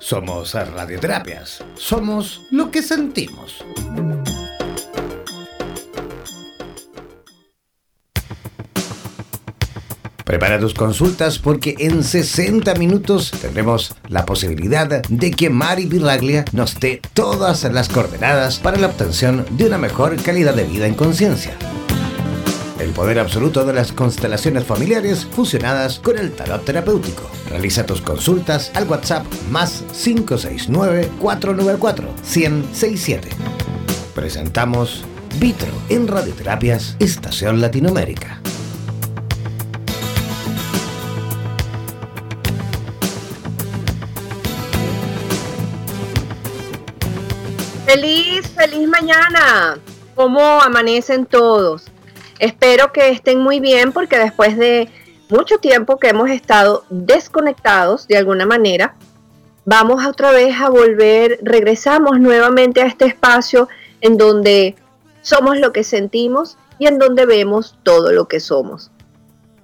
Somos Radioterapias. Somos lo que sentimos. Prepara tus consultas porque en 60 minutos tendremos la posibilidad de que Mari Pirraglia nos dé todas las coordenadas para la obtención de una mejor calidad de vida en conciencia. El poder absoluto de las constelaciones familiares fusionadas con el tarot terapéutico. Realiza tus consultas al WhatsApp más 569-494-1067. Presentamos Vitro en Radioterapias Estación Latinoamérica. Feliz, feliz mañana. ¿Cómo amanecen todos? Espero que estén muy bien porque después de mucho tiempo que hemos estado desconectados de alguna manera, vamos otra vez a volver, regresamos nuevamente a este espacio en donde somos lo que sentimos y en donde vemos todo lo que somos.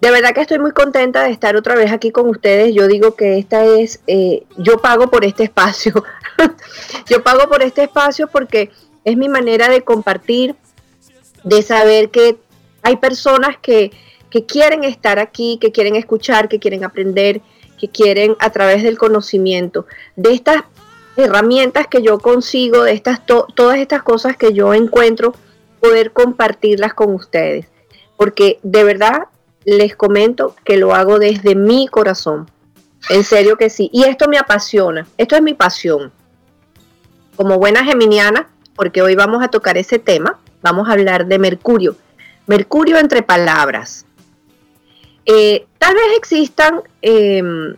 De verdad que estoy muy contenta de estar otra vez aquí con ustedes. Yo digo que esta es, eh, yo pago por este espacio. yo pago por este espacio porque es mi manera de compartir, de saber que hay personas que, que quieren estar aquí, que quieren escuchar, que quieren aprender, que quieren a través del conocimiento, de estas herramientas que yo consigo, de estas todas estas cosas que yo encuentro, poder compartirlas con ustedes. Porque de verdad les comento que lo hago desde mi corazón. En serio que sí. Y esto me apasiona. Esto es mi pasión. Como buena geminiana, porque hoy vamos a tocar ese tema, vamos a hablar de Mercurio. Mercurio entre palabras. Eh, tal vez existan em,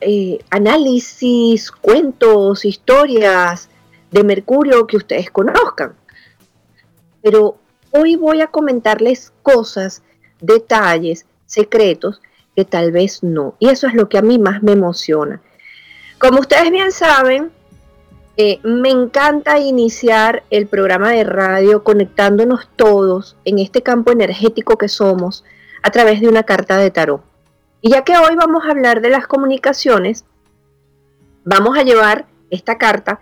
eh, análisis, cuentos, historias de Mercurio que ustedes conozcan. Pero hoy voy a comentarles cosas detalles, secretos que tal vez no. Y eso es lo que a mí más me emociona. Como ustedes bien saben, eh, me encanta iniciar el programa de radio conectándonos todos en este campo energético que somos a través de una carta de tarot. Y ya que hoy vamos a hablar de las comunicaciones, vamos a llevar esta carta,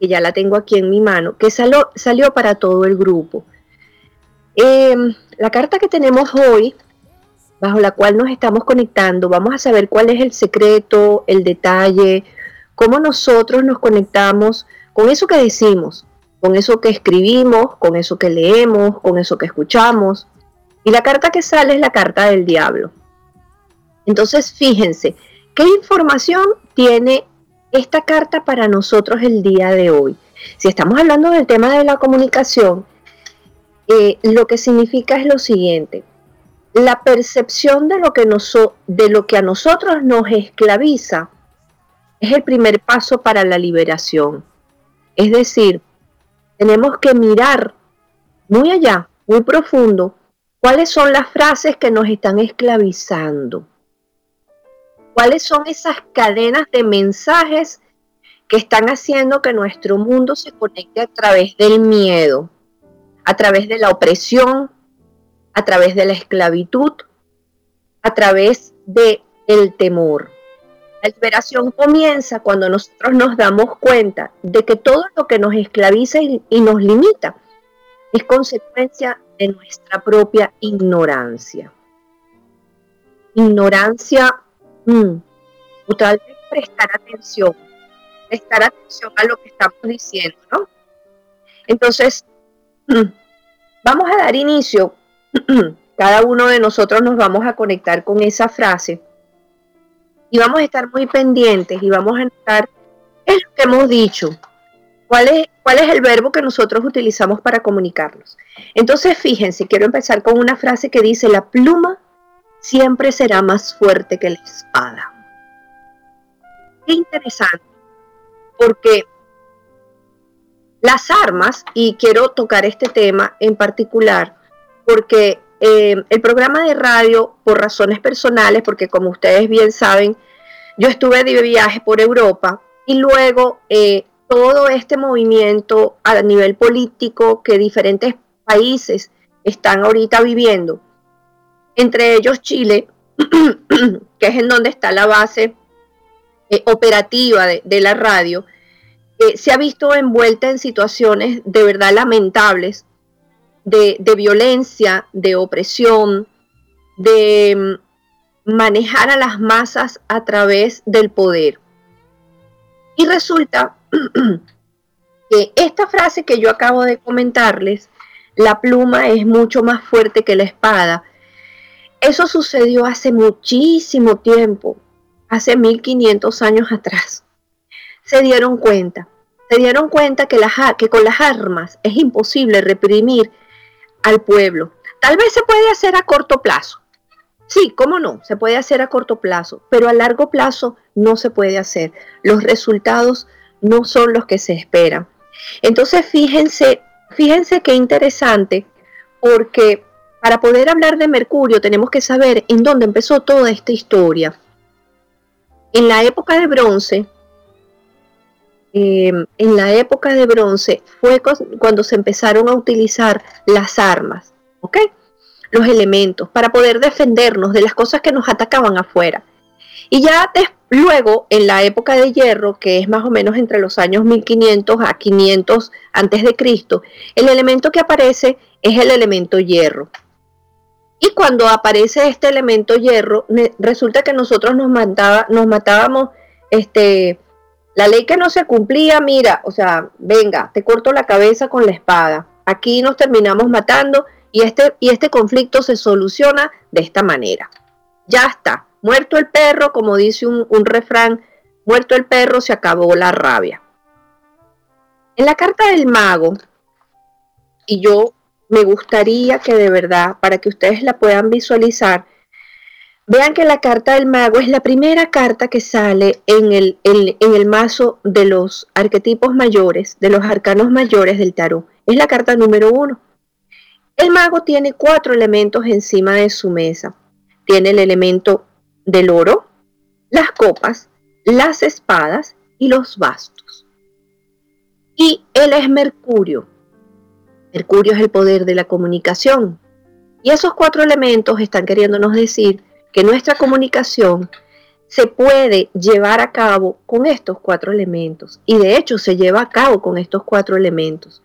que ya la tengo aquí en mi mano, que salió, para todo el grupo. Em, la carta que tenemos hoy, bajo la cual nos estamos conectando, vamos a saber cuál es el secreto, el detalle, cómo nosotros nos conectamos con eso que decimos, con eso que escribimos, con eso que leemos, con eso que escuchamos. Y la carta que sale es la carta del diablo. Entonces, fíjense, ¿qué información tiene esta carta para nosotros el día de hoy? Si estamos hablando del tema de la comunicación, eh, lo que significa es lo siguiente. La percepción de lo, que de lo que a nosotros nos esclaviza es el primer paso para la liberación. Es decir, tenemos que mirar muy allá, muy profundo, cuáles son las frases que nos están esclavizando. ¿Cuáles son esas cadenas de mensajes que están haciendo que nuestro mundo se conecte a través del miedo? a través de la opresión, a través de la esclavitud, a través de el temor. La liberación comienza cuando nosotros nos damos cuenta de que todo lo que nos esclaviza y, nos limita es consecuencia de nuestra propia ignorancia. Ignorancia, mm, o tal vez prestar atención, prestar atención a lo que estamos diciendo, ¿no? Entonces, Vamos a dar inicio. Cada uno de nosotros nos vamos a conectar con esa frase y vamos a estar muy pendientes y vamos a notar es lo que hemos dicho, cuál es, cuál es el verbo que nosotros utilizamos para comunicarnos. Entonces, fíjense, quiero empezar con una frase que dice, la pluma siempre será más fuerte que la espada. Qué interesante, porque las armas, y quiero tocar este tema en particular, porque eh, el programa de radio, por razones personales, porque como ustedes bien saben, yo estuve de viaje por Europa y luego eh, todo este movimiento a nivel político que diferentes países están ahorita viviendo, entre ellos Chile, que es en donde está la base eh, operativa de, la radio, eh, se ha visto envuelta en situaciones de verdad lamentables, de, violencia, de opresión, de mm, manejar a las masas a través del poder. Y resulta que esta frase que yo acabo de comentarles, la pluma es mucho más fuerte que la espada, eso sucedió hace muchísimo tiempo, hace 1500 años atrás. Se dieron cuenta, se dieron cuenta que, con las armas es imposible reprimir al pueblo. Tal vez se puede hacer a corto plazo. Sí, cómo no, se puede hacer a corto plazo, pero a largo plazo no se puede hacer. Los resultados no son los que se esperan. Entonces, fíjense, fíjense qué interesante, porque para poder hablar de Mercurio tenemos que saber en dónde empezó toda esta historia. En la época de bronce, em, en la época de bronce fue cuando se empezaron a utilizar las armas, ¿ok? Los elementos para poder defendernos de las cosas que nos atacaban afuera. Y ya luego, en la época de hierro, que es más o menos entre los años 1500 a 500 antes de Cristo, el elemento que aparece es el elemento hierro. Y cuando aparece este elemento hierro, resulta que nosotros nos, mandaba, nos matábamos, este, la ley que no se cumplía, mira, o sea, venga, te corto la cabeza con la espada. Aquí nos terminamos matando y este, y este conflicto se soluciona de esta manera. Ya está, Muerto el perro, como dice un, refrán, muerto el perro, se acabó la rabia. En la carta del mago, y yo me gustaría que de verdad, para que ustedes la puedan visualizar, vean que la carta del mago es la primera carta que sale en el, en el mazo de los arquetipos mayores, de los arcanos mayores del tarot. Es la carta número uno. El mago tiene cuatro elementos encima de su mesa. Tiene el elemento del oro, las copas, las espadas y los bastos. Y él es Mercurio. Mercurio es el poder de la comunicación. Y esos cuatro elementos están queriéndonos decir que nuestra comunicación se puede llevar a cabo con estos cuatro elementos. Y de hecho se lleva a cabo con estos cuatro elementos.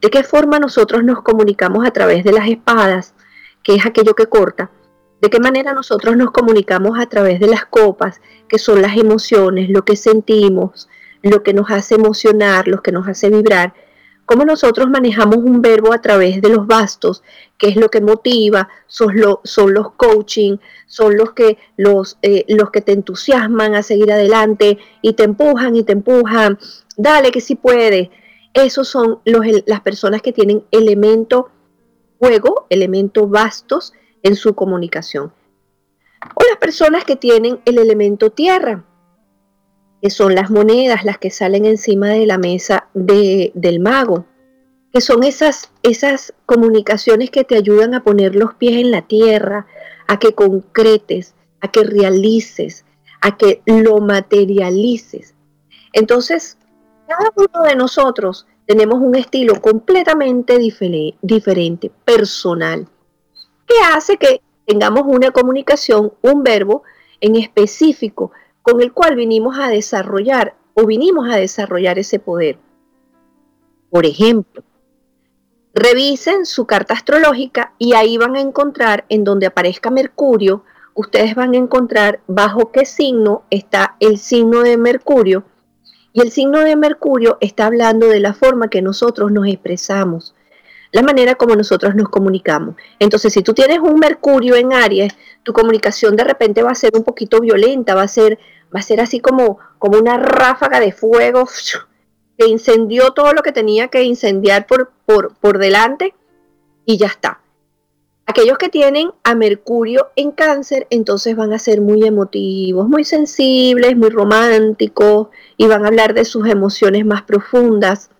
¿De qué forma nosotros nos comunicamos a través de las espadas, que es aquello que corta? de qué manera nosotros nos comunicamos a través de las copas, que son las emociones, lo que sentimos, lo que nos hace emocionar, lo que nos hace vibrar, cómo nosotros manejamos un verbo a través de los bastos, que es lo que motiva, son, son los coaching, son los que, los, eh, los que te entusiasman a seguir adelante y te empujan y te empujan, dale que sí puedes. Esos son los, las personas que tienen elemento juego, elemento bastos, en su comunicación. O las personas que tienen el elemento tierra, que son las monedas, las que salen encima de la mesa del mago, que son esas, esas comunicaciones que te ayudan a poner los pies en la tierra, a que concretes, a que realices, a que lo materialices. Entonces, cada uno de nosotros tenemos un estilo completamente diferente, personal que hace que tengamos una comunicación, un verbo en específico con el cual vinimos a desarrollar o vinimos a desarrollar ese poder. Por ejemplo, revisen su carta astrológica y ahí van a encontrar en donde aparezca Mercurio, ustedes van a encontrar bajo qué signo está el signo de Mercurio. Y el signo de Mercurio está hablando de la forma que nosotros nos expresamos, la manera como nosotros nos comunicamos. Entonces, si tú tienes un Mercurio en Aries, tu comunicación de repente va a ser un poquito violenta, va a ser, va a ser así como, como una ráfaga de fuego que incendió todo lo que tenía que incendiar por, por, por delante y ya está. Aquellos que tienen a Mercurio en cáncer, entonces van a ser muy emotivos, muy sensibles, muy románticos y van a hablar de sus emociones más profundas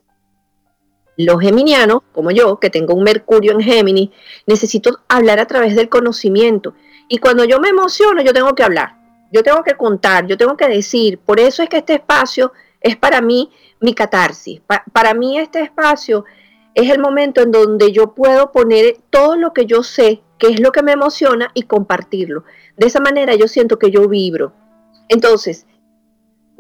los geminianos, como yo, que tengo un Mercurio en Géminis, necesito hablar a través del conocimiento. Y cuando yo me emociono, yo tengo que hablar, yo tengo que contar, yo tengo que decir. Por eso es que este espacio es para mí mi catarsis. para mí este espacio es el momento en donde yo puedo poner todo lo que yo sé, que es lo que me emociona, y compartirlo. De esa manera yo siento que yo vibro. Entonces,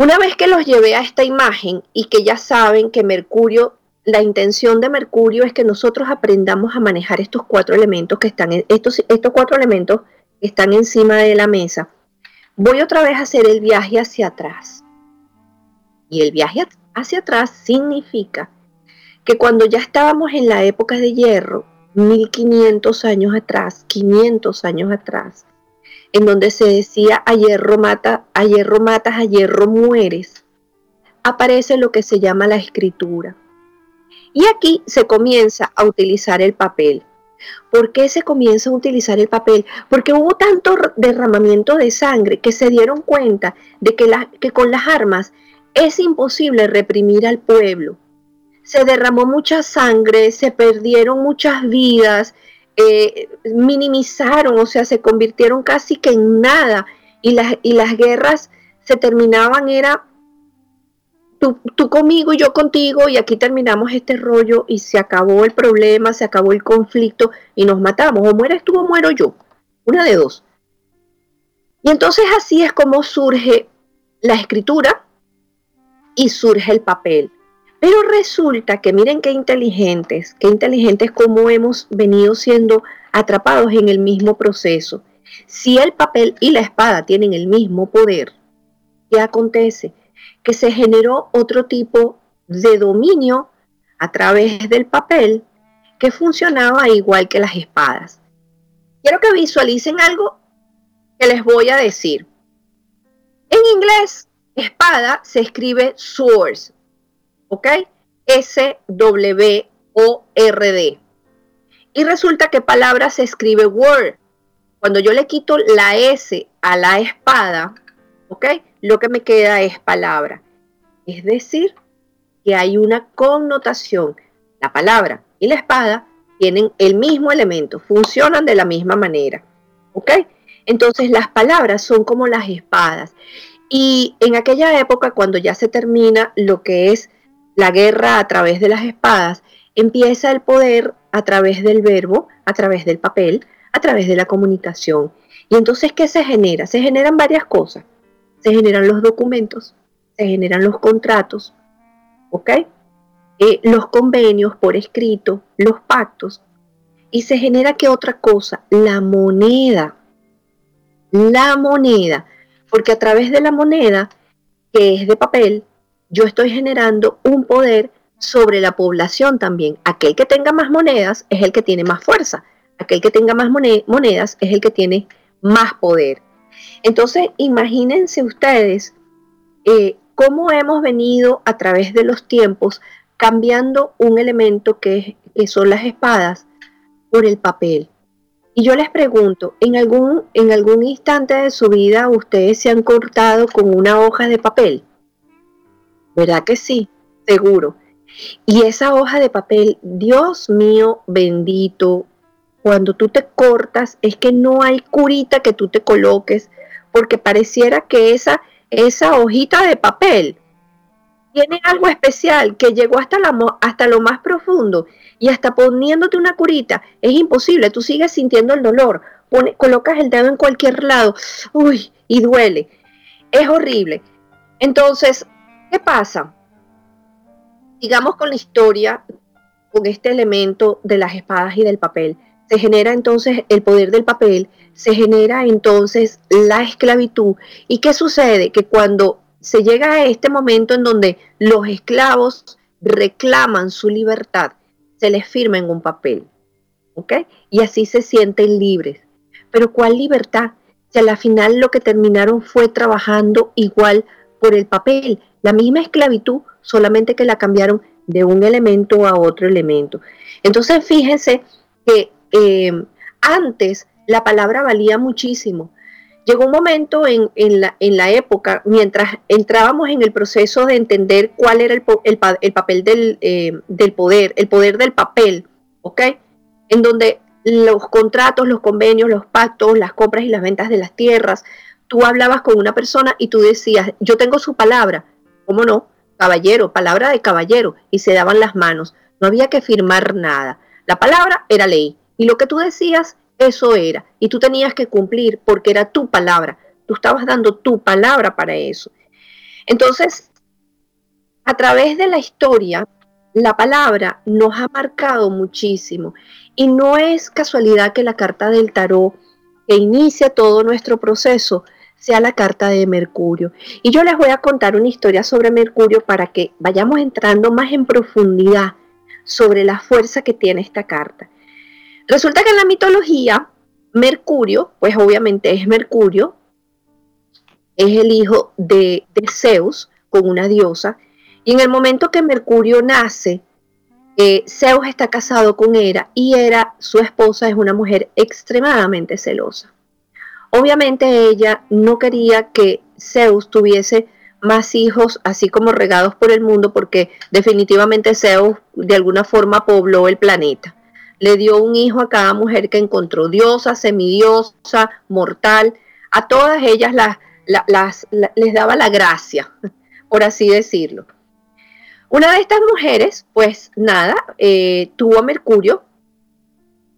Una vez que los llevé a esta imagen y que ya saben que Mercurio, la intención de Mercurio es que nosotros aprendamos a manejar estos cuatro elementos que están, estos, estos cuatro elementos que están encima de la mesa, voy otra vez a hacer el viaje hacia atrás. Y el viaje hacia atrás significa que cuando ya estábamos en la época de hierro, 1500 años atrás, 500 años atrás, en donde se decía a hierro mata, a hierro matas, a hierro mueres, aparece lo que se llama la escritura. Y aquí se comienza a utilizar el papel. ¿Por qué se comienza a utilizar el papel? Porque hubo tanto derramamiento de sangre que se dieron cuenta de que, que con las armas es imposible reprimir al pueblo. Se derramó mucha sangre, se perdieron muchas vidas, eh, minimizaron, o sea, se convirtieron casi que en nada y las, y las guerras se terminaban, era tú, tú, conmigo y yo contigo y aquí terminamos este rollo y se acabó el problema, se acabó el conflicto y nos matamos, o mueres tú o muero yo, una de dos. Y entonces así es como surge la escritura y surge el papel. Pero resulta que miren qué inteligentes, qué inteligentes como hemos venido siendo atrapados en el mismo proceso. Si el papel y la espada tienen el mismo poder, ¿qué acontece? Que se generó otro tipo de dominio a través del papel que funcionaba igual que las espadas. Quiero que visualicen algo que les voy a decir. En inglés, espada se escribe swords, ¿ok? S-W-O-R-D. Y resulta que palabra se escribe word. Cuando yo le quito la S a la espada, ¿ok? Lo que me queda es palabra. Es decir, que hay una connotación. La palabra y la espada tienen el mismo elemento, funcionan de la misma manera. ¿Ok? Entonces las palabras son como las espadas. Y en aquella época, cuando ya se termina lo que es la guerra a través de las espadas, empieza el poder a través del verbo, a través del papel, a través de la comunicación. Y entonces, ¿qué se genera? Se generan varias cosas. Se generan los documentos, se generan los contratos, ¿ok? Eh, los convenios por escrito, los pactos. Y se genera qué otra cosa? La moneda. La moneda. Porque a través de la moneda, que es de papel, yo estoy generando un poder sobre la población también. Aquel que tenga más monedas es el que tiene más fuerza. Aquel que tenga más monedas es el que tiene más poder. Entonces, imagínense ustedes eh, cómo hemos venido a través de los tiempos cambiando un elemento que, que son las espadas por el papel. Y yo les pregunto, ¿en algún, ¿en algún instante de su vida ustedes se han cortado con una hoja de papel? ¿Verdad que sí? Seguro. Y esa hoja de papel, Dios mío bendito, cuando tú te cortas, es que no hay curita que tú te coloques, porque pareciera que esa, esa hojita de papel tiene algo especial que llegó hasta, la, hasta lo más profundo y hasta poniéndote una curita es imposible, tú sigues sintiendo el dolor, colocas el dedo en cualquier lado, uy, y duele, es horrible. Entonces, ¿Qué pasa? Sigamos con la historia, con este elemento de las espadas y del papel. Se genera entonces el poder del papel, se genera entonces la esclavitud. ¿Y qué sucede? Que cuando se llega a este momento en donde los esclavos reclaman su libertad, se les firma en un papel. ¿Ok? Y así se sienten libres. Pero ¿cuál libertad? Si a la final lo que terminaron fue trabajando igual por el papel, la misma esclavitud, solamente que la cambiaron de un elemento a otro elemento. Entonces, fíjense que eh, antes la palabra valía muchísimo. Llegó un momento en, la, en, la, época, mientras entrábamos en el proceso de entender cuál era el, el, papel del, eh, del, poder, el poder del papel, ¿ok? En donde los contratos, los convenios, los pactos, las compras y las ventas de las tierras, tú hablabas con una persona y tú decías, yo tengo su palabra, ¿Cómo no? Caballero, palabra de caballero, y se daban las manos. No había que firmar nada. La palabra era ley, y lo que tú decías, eso era, y tú tenías que cumplir porque era tu palabra. Tú estabas dando tu palabra para eso. Entonces, a través de la historia, la palabra nos ha marcado muchísimo y no es casualidad que la carta del tarot que inicia todo nuestro proceso sea la carta de Mercurio. Y yo les voy a contar una historia sobre Mercurio para que vayamos entrando más en profundidad sobre la fuerza que tiene esta carta. Resulta que en la mitología, Mercurio, pues obviamente es Mercurio, es el hijo de, Zeus con una diosa, y en el momento que Mercurio nace, eh, Zeus está casado con Hera y Hera, su esposa, es una mujer extremadamente celosa. Obviamente ella no quería que Zeus tuviese más hijos así como regados por el mundo porque definitivamente Zeus de alguna forma pobló el planeta. Le dio un hijo a cada mujer que encontró, diosa, semidiosa, mortal. A todas ellas las, les daba la gracia, por así decirlo. Una de estas mujeres, pues nada, eh, tuvo a Mercurio.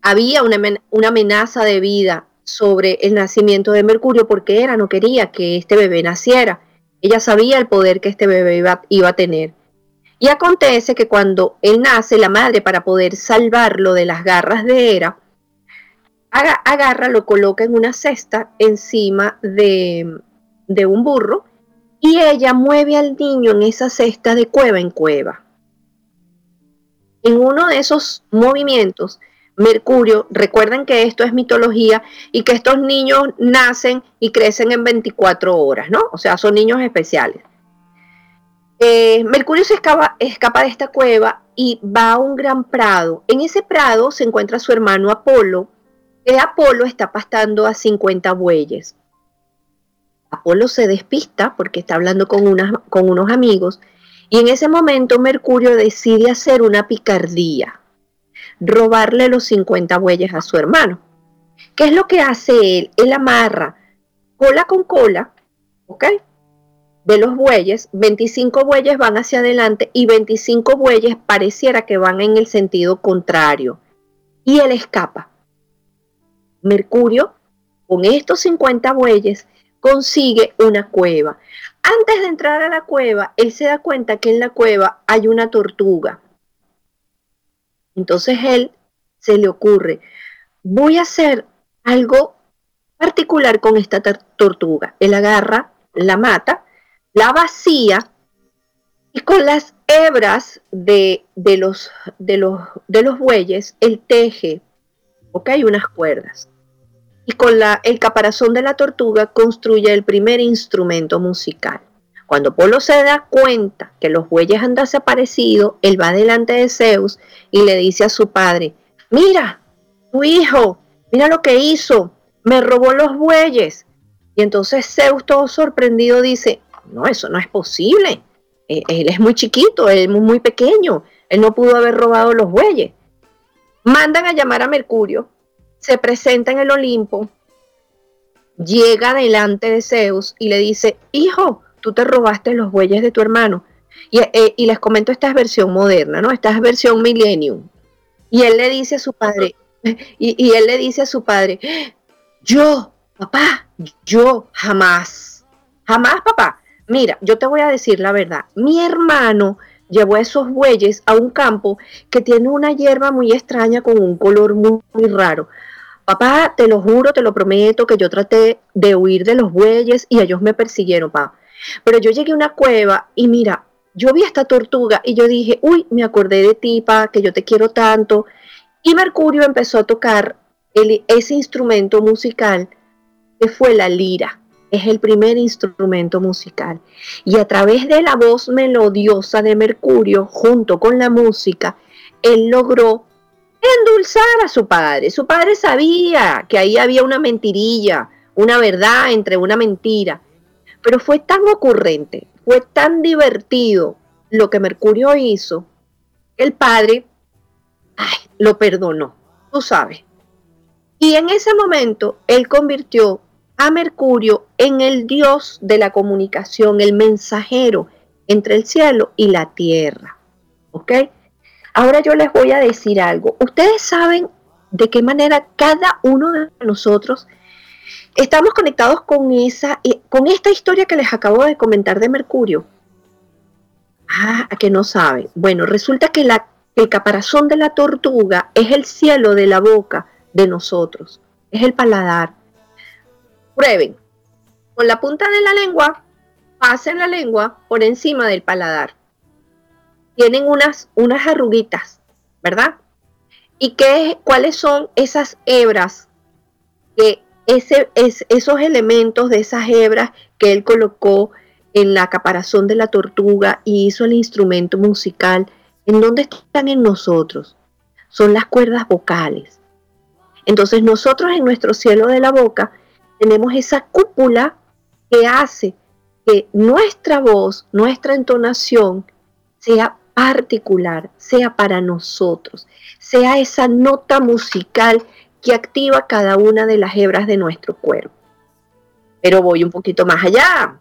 Había una, una amenaza de vida sobre el nacimiento de Mercurio porque era no quería que este bebé naciera. Ella sabía el poder que este bebé iba, iba a tener. Y acontece que cuando él nace, la madre, para poder salvarlo de las garras de Hera, agarra, lo coloca en una cesta encima de, de un burro y ella mueve al niño en esa cesta de cueva en cueva. En uno de esos movimientos, Mercurio, recuerden que esto es mitología y que estos niños nacen y crecen en 24 horas, ¿no? O sea, son niños especiales. Eh, Mercurio se escapa, de esta cueva y va a un gran prado. En ese prado se encuentra su hermano Apolo, que Apolo está pastando a 50 bueyes. Apolo se despista porque está hablando con unos amigos y en ese momento Mercurio decide hacer una picardía robarle los 50 bueyes a su hermano. ¿Qué es lo que hace él? Él amarra cola con cola, ¿ok? De los bueyes, 25 bueyes van hacia adelante y 25 bueyes pareciera que van en el sentido contrario. Y él escapa. Mercurio, con estos 50 bueyes, consigue una cueva. Antes de entrar a la cueva, él se da cuenta que en la cueva hay una tortuga. Entonces él se le ocurre, voy a hacer algo particular con esta tortuga. Él agarra, la mata, la vacía y con las hebras de, los, bueyes, él teje, ok, unas cuerdas. Y con la, el caparazón de la tortuga construye el primer instrumento musical. Cuando Polo se da cuenta que los bueyes han desaparecido, él va delante de Zeus y le dice a su padre, mira, tu hijo, mira lo que hizo, me robó los bueyes. Y entonces Zeus todo sorprendido dice, no, eso no es posible. E-, él es muy chiquito, él es muy pequeño, él no pudo haber robado los bueyes. Mandan a llamar a Mercurio, se presenta en el Olimpo, llega delante de Zeus y le dice, hijo, tú te robaste los bueyes de tu hermano. Eh, y, les comento, esta es versión moderna, ¿no? Esta es versión millennium. Y él le dice a su padre, y, y él le dice a su padre, yo, papá, yo jamás, jamás, papá. Mira, yo te voy a decir la verdad. Mi hermano llevó esos bueyes a un campo que tiene una hierba muy extraña con un color muy, muy, raro. Papá, te lo juro, te lo prometo, que yo traté de huir de los bueyes y ellos me persiguieron, papá. Pero yo llegué a una cueva y mira, yo vi esta tortuga y yo dije, uy, me acordé de ti, pa, que yo te quiero tanto. Y Mercurio empezó a tocar ese instrumento musical que fue la lira. Es el primer instrumento musical. Y a través de la voz melodiosa de Mercurio, junto con la música, él logró endulzar a su padre. Su padre sabía que ahí había una mentirilla, una verdad entre una mentira. Pero fue tan ocurrente, fue tan divertido lo que Mercurio hizo, que el padre lo perdonó, tú sabes. Y en ese momento él convirtió a Mercurio en el dios de la comunicación, el mensajero entre el cielo y la tierra. ¿Ok? Ahora yo les voy a decir algo. Ustedes saben de qué manera cada uno de nosotros Estamos conectados con esa, con esta historia que les acabo de comentar de Mercurio. Ah, a que no sabe. Bueno, resulta que la, el caparazón de la tortuga es el cielo de la boca de nosotros, es el paladar. Prueben, con la punta de la lengua, pasen la lengua por encima del paladar. Tienen unas, unas arruguitas, ¿verdad? ¿Y qué, cuáles son esas hebras que esos elementos de esas hebras que él colocó en la caparazón de la tortuga y hizo el instrumento musical, ¿en dónde están en nosotros? Son las cuerdas vocales. Entonces nosotros en nuestro cielo de la boca tenemos esa cúpula que hace que nuestra voz, nuestra entonación sea particular, sea para nosotros, sea esa nota musical que activa cada una de las hebras de nuestro cuerpo. Pero voy un poquito más allá.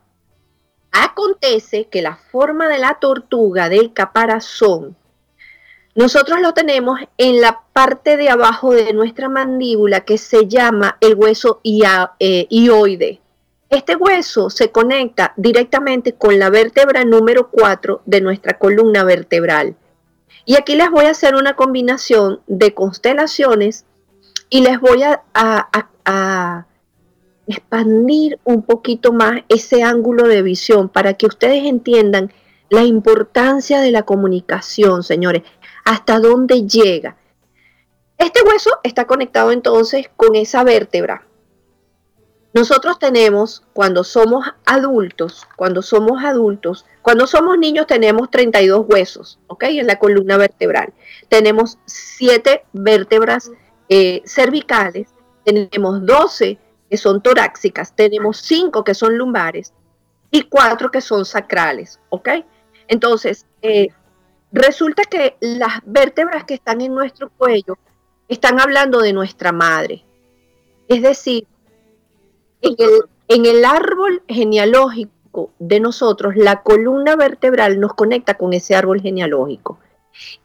Acontece que la forma de la tortuga del caparazón, nosotros lo tenemos en la parte de abajo de nuestra mandíbula que se llama el hueso eh, ioide. Este hueso se conecta directamente con la vértebra número 4 de nuestra columna vertebral. Y aquí les voy a hacer una combinación de constelaciones y les voy a, expandir un poquito más ese ángulo de visión para que ustedes entiendan la importancia de la comunicación, señores, hasta dónde llega. Este hueso está conectado entonces con esa vértebra. Nosotros tenemos, cuando somos adultos, cuando somos adultos, cuando somos niños tenemos 32 huesos, ¿ok? En la columna vertebral. Tenemos 7 vértebras eh, cervicales, tenemos 12 que son torácicas, tenemos 5 que son lumbares y 4 que son sacrales, ¿ok? Entonces, eh, resulta que las vértebras que están en nuestro cuello están hablando de nuestra madre. Es decir, en el, en el árbol genealógico de nosotros, la columna vertebral nos conecta con ese árbol genealógico.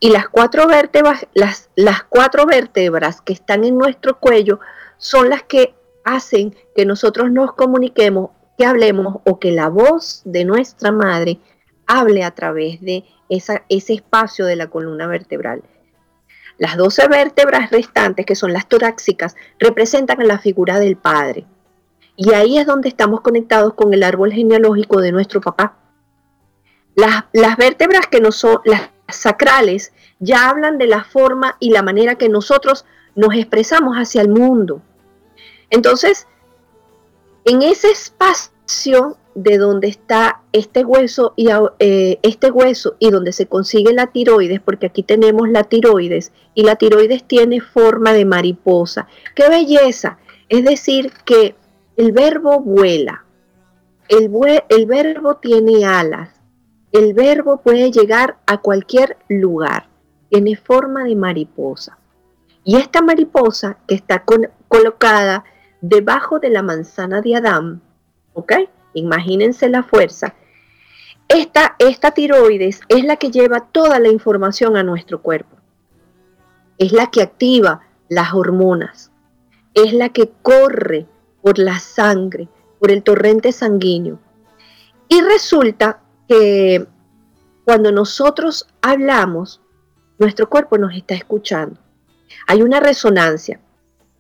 Y las cuatro vértebras, las, las cuatro vértebras que están en nuestro cuello son las que hacen que nosotros nos comuniquemos, que hablemos o que la voz de nuestra madre hable a través de esa, ese espacio de la columna vertebral. Las 12 vértebras restantes, que son las torácicas, representan la figura del padre. Y ahí es donde estamos conectados con el árbol genealógico de nuestro papá. Las, las vértebras que no son, las sacrales ya hablan de la forma y la manera que nosotros nos expresamos hacia el mundo. Entonces, en ese espacio de donde está este hueso y eh, este hueso y donde se consigue la tiroides, porque aquí tenemos la tiroides y la tiroides tiene forma de mariposa. ¡Qué belleza! Es decir, que el verbo vuela, el, el verbo tiene alas, el verbo puede llegar a cualquier lugar, tiene forma de mariposa. Y esta mariposa que está colocada debajo de la manzana de Adán, ¿ok? Imagínense la fuerza. Esta, esta tiroides es la que lleva toda la información a nuestro cuerpo. Es la que activa las hormonas. Es la que corre por la sangre, por el torrente sanguíneo. Y resulta que cuando nosotros hablamos, nuestro cuerpo nos está escuchando. Hay una resonancia.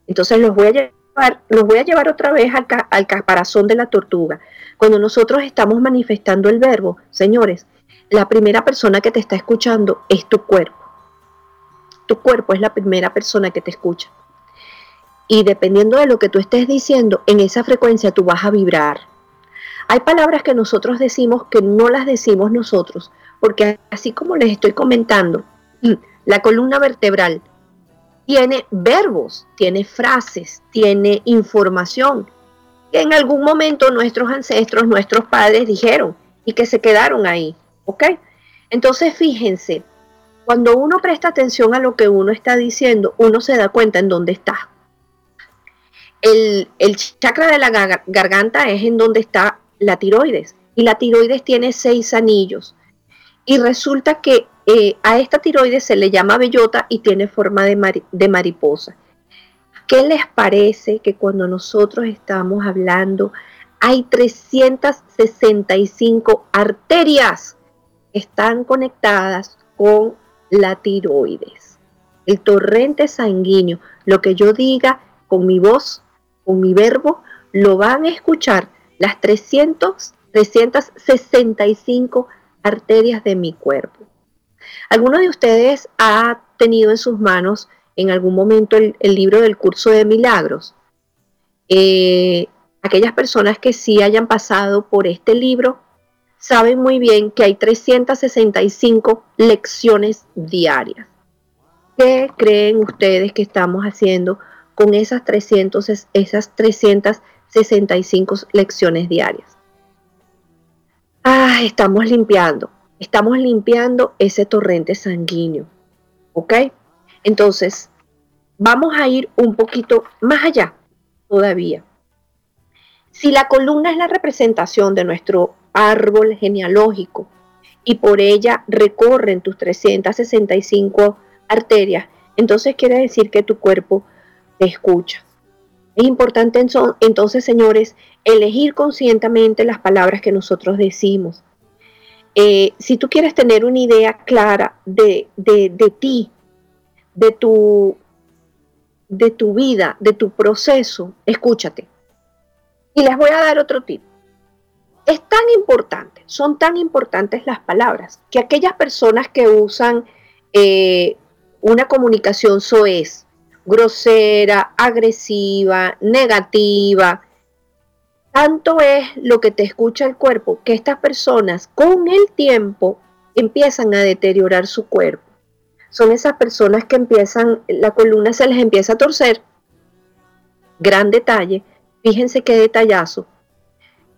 Entonces los voy a llevar, los voy a llevar otra vez al, al caparazón de la tortuga. Cuando nosotros estamos manifestando el verbo, señores, la primera persona que te está escuchando es tu cuerpo. Tu cuerpo es la primera persona que te escucha. Y dependiendo de lo que tú estés diciendo, en esa frecuencia tú vas a vibrar. Hay palabras que nosotros decimos que no las decimos nosotros, porque así como les estoy comentando, la columna vertebral tiene verbos, tiene frases, tiene información que en algún momento nuestros ancestros, nuestros padres dijeron y que se quedaron ahí, ¿ok? Entonces fíjense, cuando uno presta atención a lo que uno está diciendo, uno se da cuenta en dónde está. El, el chakra de la garganta es en donde está la tiroides. Y la tiroides tiene seis anillos. Y resulta que eh, a esta tiroides se le llama bellota y tiene forma de, de mariposa. ¿Qué les parece que cuando nosotros estamos hablando hay 365 arterias que están conectadas con la tiroides? El torrente sanguíneo, lo que yo diga con mi voz, con mi verbo, lo van a escuchar las 300, 365 arterias de mi cuerpo. ¿Alguno de ustedes ha tenido en sus manos en algún momento el, libro del curso de milagros? Eh, aquellas personas que sí hayan pasado por este libro saben muy bien que hay 365 lecciones diarias. ¿Qué creen ustedes que estamos haciendo con esas 300, esas 365 lecciones diarias? Ah, estamos limpiando, estamos limpiando ese torrente sanguíneo. ¿Ok? Entonces, vamos a ir un poquito más allá todavía. Si la columna es la representación de nuestro árbol genealógico y por ella recorren tus 365 arterias, entonces quiere decir que tu cuerpo te escucha. Es importante entonces, señores, elegir conscientemente las palabras que nosotros decimos. Eh, si tú quieres tener una idea clara de, ti, de tu, de tu vida, de tu proceso, escúchate. Y les voy a dar otro tip. Es tan importante, son tan importantes las palabras, que aquellas personas que usan eh, una comunicación soez, grosera, agresiva, negativa, tanto es lo que te escucha el cuerpo que estas personas con el tiempo empiezan a deteriorar su cuerpo. Son esas personas que empiezan, la columna se les empieza a torcer. Gran detalle, fíjense qué detallazo.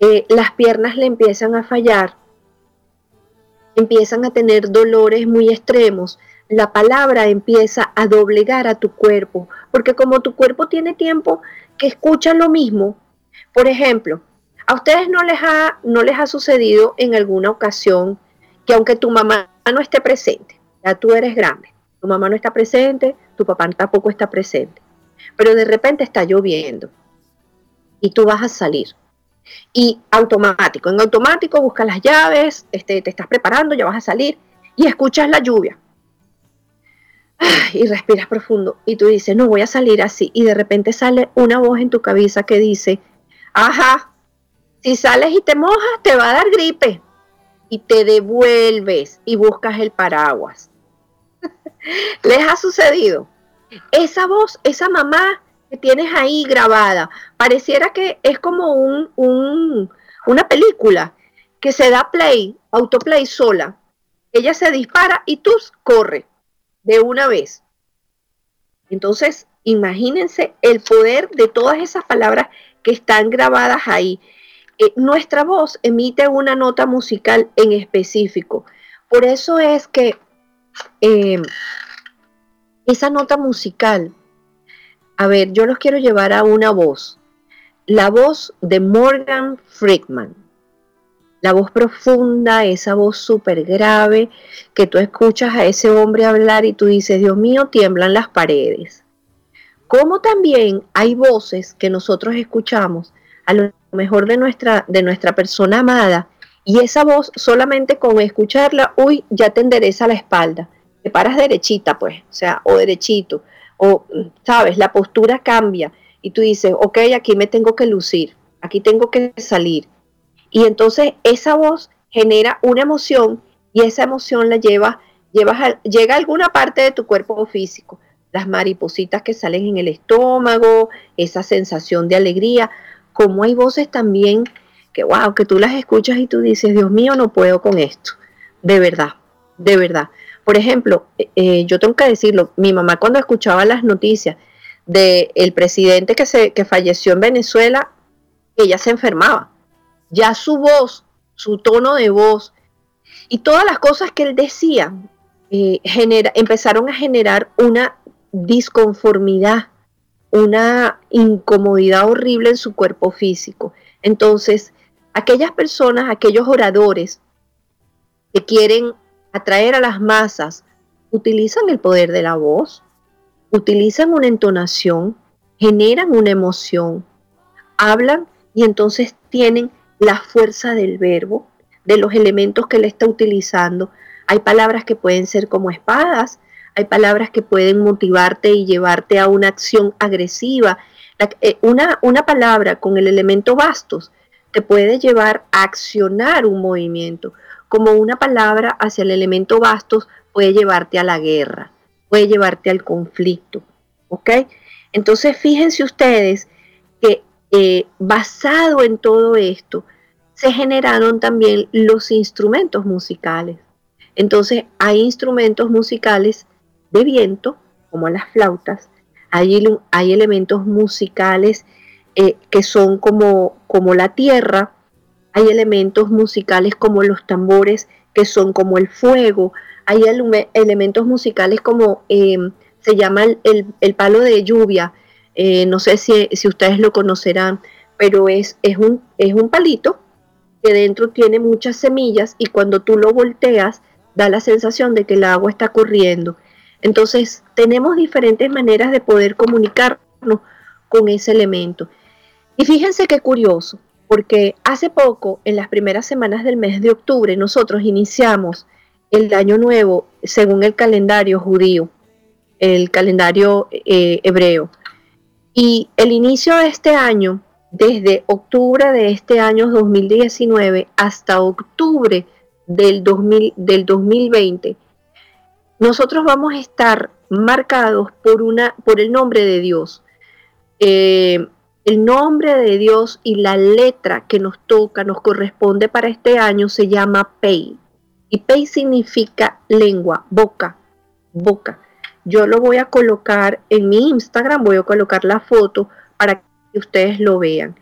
Eh, las piernas le empiezan a fallar, empiezan a tener dolores muy extremos, la palabra empieza a doblegar a tu cuerpo, porque como tu cuerpo tiene tiempo que escucha lo mismo, por ejemplo, a ustedes no les ha, no les ha sucedido en alguna ocasión que aunque tu mamá no esté presente, ya tú eres grande, tu mamá no está presente, tu papá tampoco está presente, pero de repente está lloviendo y tú vas a salir. Y automático, en automático buscas las llaves, este, te estás preparando, ya vas a salir y escuchas la lluvia. Y respiras profundo y tú dices, no voy a salir así. Y de repente sale una voz en tu cabeza que dice, Ajá, si sales y te mojas, te va a dar gripe. Y te devuelves y buscas el paraguas. ¿Les ha sucedido? Esa voz, esa mamá que tienes ahí grabada, pareciera que es como un, una película que se da play, autoplay sola. Ella se dispara y tú corre de una vez. Entonces, imagínense el poder de todas esas palabras que están grabadas ahí. Eh, nuestra voz emite una nota musical en específico. Por eso es que em, esa nota musical, a ver, yo los quiero llevar a una voz. La voz de Morgan Friedman. La voz profunda, esa voz súper grave, que tú escuchas a ese hombre hablar y tú dices, Dios mío, tiemblan las paredes como también hay voces que nosotros escuchamos a lo mejor de nuestra, de nuestra persona amada, y esa voz solamente con escucharla, uy, ya te endereza la espalda, te paras derechita, pues, o sea, o derechito, o, sabes, la postura cambia, y tú dices, ok, aquí me tengo que lucir, aquí tengo que salir. Y entonces esa voz genera una emoción y esa emoción la lleva, llevas llega a alguna parte de tu cuerpo físico las maripositas que salen en el estómago, esa sensación de alegría, como hay voces también que, wow, que tú las escuchas y tú dices, Dios mío, no puedo con esto, de verdad, de verdad. Por ejemplo, eh, eh, yo tengo que decirlo, mi mamá cuando escuchaba las noticias del el presidente que, se, que falleció en Venezuela, ella se enfermaba. Ya su voz, su tono de voz y todas las cosas que él decía eh, genera, empezaron a generar una disconformidad, una incomodidad horrible en su cuerpo físico. Entonces, aquellas personas, aquellos oradores que quieren atraer a las masas, utilizan el poder de la voz, utilizan una entonación generan una emoción, hablan y entonces tienen la fuerza del verbo, de los elementos que él está utilizando. Hay palabras que pueden ser como espadas, hay palabras que pueden motivarte y llevarte a una acción agresiva. Eh, una, una palabra con el elemento bastos te puede llevar a accionar un movimiento, como una palabra hacia el elemento bastos puede llevarte a la guerra, puede llevarte al conflicto. ¿Ok? Entonces fíjense ustedes que eh, basado en todo esto, se generaron también los instrumentos musicales. Entonces hay instrumentos musicales de viento, como las flautas, hay, elementos musicales eh, que son como, como la tierra, hay elementos musicales como los tambores que son como el fuego, hay elementos musicales como em, se llama el, palo de lluvia, eh, no sé si, si, ustedes lo conocerán, pero es, es, un, es un palito que dentro tiene muchas semillas y cuando tú lo volteas da la sensación de que el agua está corriendo. Entonces tenemos diferentes maneras de poder comunicarnos con ese elemento. Y fíjense qué curioso, porque hace poco, en las primeras semanas del mes de octubre, nosotros iniciamos el año nuevo según el calendario judío, el calendario eh, hebreo. Y el inicio de este año, desde octubre de este año 2019 hasta octubre del, 2000, del 2020, nosotros vamos a estar marcados por, una, por el nombre de Dios. Eh, el nombre de Dios y la letra que nos toca, nos corresponde para este año, se llama Pei. Y Pei significa lengua, boca, boca. Yo lo voy a colocar en mi Instagram, voy a colocar la foto para que ustedes lo vean.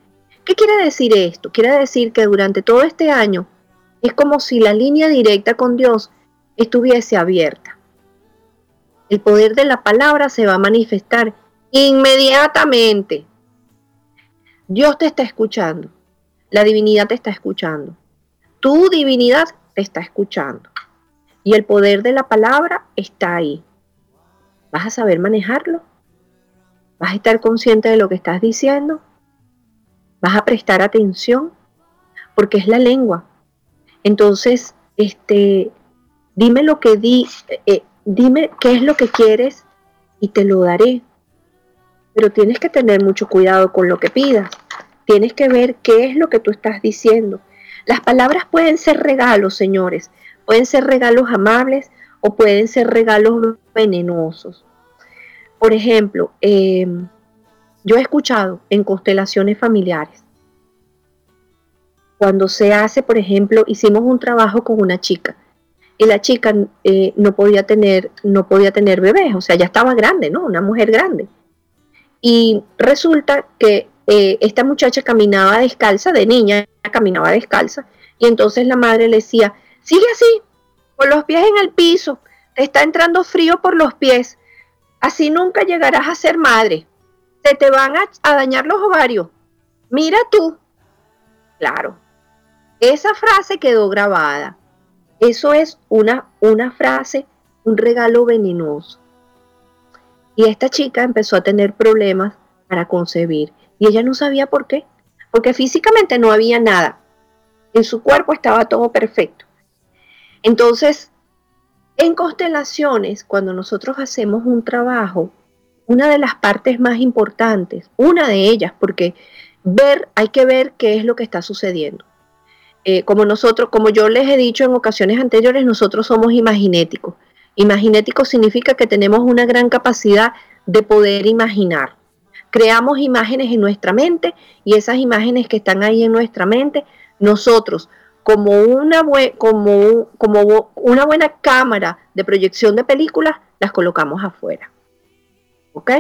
¿Qué quiere decir esto? Quiere decir que durante todo este año es como si la línea directa con Dios estuviese abierta el poder de la palabra se va a manifestar inmediatamente. Dios te está escuchando. La divinidad te está escuchando. Tu divinidad te está escuchando. Y el poder de la palabra está ahí. ¿Vas a saber manejarlo? ¿Vas a estar consciente de lo que estás diciendo? ¿Vas a prestar atención? Porque es la lengua. Entonces, este, dime lo que di, eh, dime qué es lo que quieres y te lo daré. Pero tienes que tener mucho cuidado con lo que pidas. Tienes que ver qué es lo que tú estás diciendo. Las palabras pueden ser regalos, señores. Pueden ser regalos amables o pueden ser regalos venenosos. Por ejemplo, em, yo he escuchado en constelaciones familiares, cuando se hace, por ejemplo, hicimos un trabajo con una chica y la chica eh, no podía tener no podía tener bebés, o sea, ya estaba grande, ¿no? Una mujer grande. Y resulta que eh, esta muchacha caminaba descalza, de niña, caminaba descalza, y entonces la madre le decía, sigue así, con los pies en el piso, te está entrando frío por los pies, así nunca llegarás a ser madre, se te van a dañar los ovarios, mira tú. Claro, esa frase quedó grabada eso es una, una frase, un regalo venenoso. Y esta chica empezó a tener problemas para concebir. Y ella no sabía por qué. Porque físicamente no había nada. En su cuerpo estaba todo perfecto. Entonces, en constelaciones, cuando nosotros hacemos un trabajo, una de las partes más importantes, una de ellas, porque ver, hay que ver qué es lo que está sucediendo. Eh, como nosotros, como yo les he dicho en ocasiones anteriores, nosotros somos imaginéticos. Imaginéticos significa que tenemos una gran capacidad de poder imaginar. Creamos imágenes en nuestra mente y esas imágenes que están ahí en nuestra mente, nosotros como una, como, como una buena cámara de proyección de películas, las colocamos afuera. ¿Ok?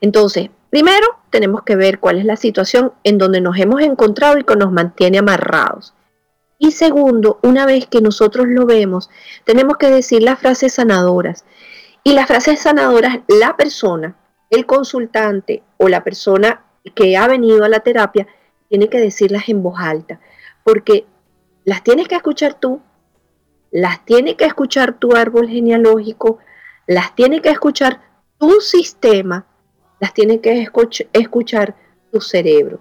Entonces, primero tenemos que ver cuál es la situación en donde nos hemos encontrado y que nos mantiene amarrados. Y segundo, una vez que nosotros lo vemos, tenemos que decir las frases sanadoras. Y las frases sanadoras, la persona, el consultante o la persona que ha venido a la terapia, tiene que decirlas en voz alta, porque las tienes que escuchar tú, las tiene que escuchar tu árbol genealógico, las tiene que escuchar tu sistema las tiene que escuchar tu cerebro.